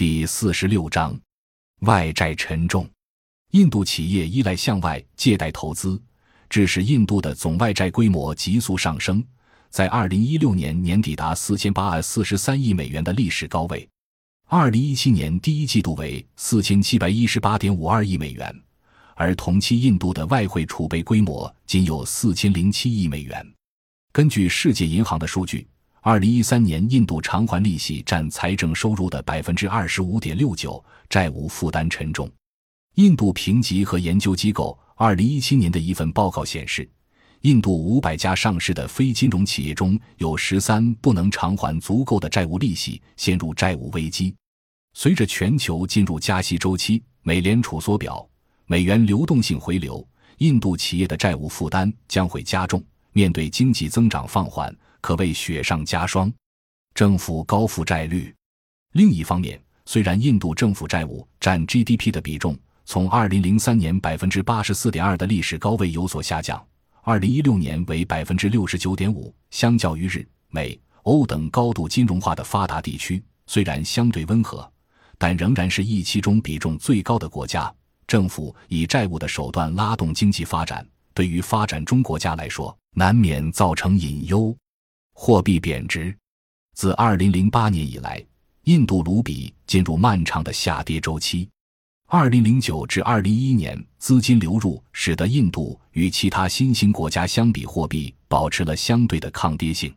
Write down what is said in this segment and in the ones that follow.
第四十六章，外债沉重。印度企业依赖向外借贷投资，致使印度的总外债规模急速上升，在二零一六年年底达四千八百四十三亿美元的历史高位。二零一七年第一季度为四千七百一十八点五二亿美元，而同期印度的外汇储备规模仅有四千零七亿美元。根据世界银行的数据。二零一三年，印度偿还利息占财政收入的百分之二十五点六九，债务负担沉重。印度评级和研究机构二零一七年的一份报告显示，印度五百家上市的非金融企业中有十三不能偿还足够的债务利息，陷入债务危机。随着全球进入加息周期，美联储缩表，美元流动性回流，印度企业的债务负担将会加重。面对经济增长放缓。可谓雪上加霜，政府高负债率。另一方面，虽然印度政府债务占 GDP 的比重从2003年百分之八十四点二的历史高位有所下降，2016年为百分之六十九点五，相较于日、美、欧等高度金融化的发达地区，虽然相对温和，但仍然是一期中比重最高的国家。政府以债务的手段拉动经济发展，对于发展中国家来说，难免造成隐忧。货币贬值，自二零零八年以来，印度卢比进入漫长的下跌周期。二零零九至二零一一年，资金流入使得印度与其他新兴国家相比，货币保持了相对的抗跌性。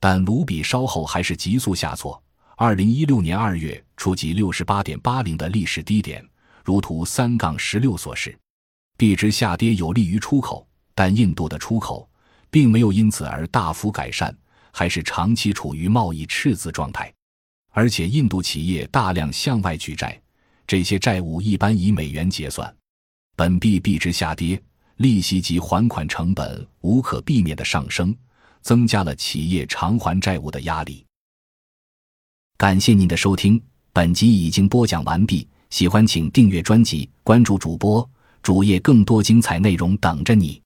但卢比稍后还是急速下挫。二零一六年二月触及六十八点八零的历史低点，如图三杠十六所示。币值下跌有利于出口，但印度的出口并没有因此而大幅改善。还是长期处于贸易赤字状态，而且印度企业大量向外举债，这些债务一般以美元结算，本币币值下跌，利息及还款成本无可避免的上升，增加了企业偿还债务的压力。感谢您的收听，本集已经播讲完毕，喜欢请订阅专辑，关注主播主页，更多精彩内容等着你。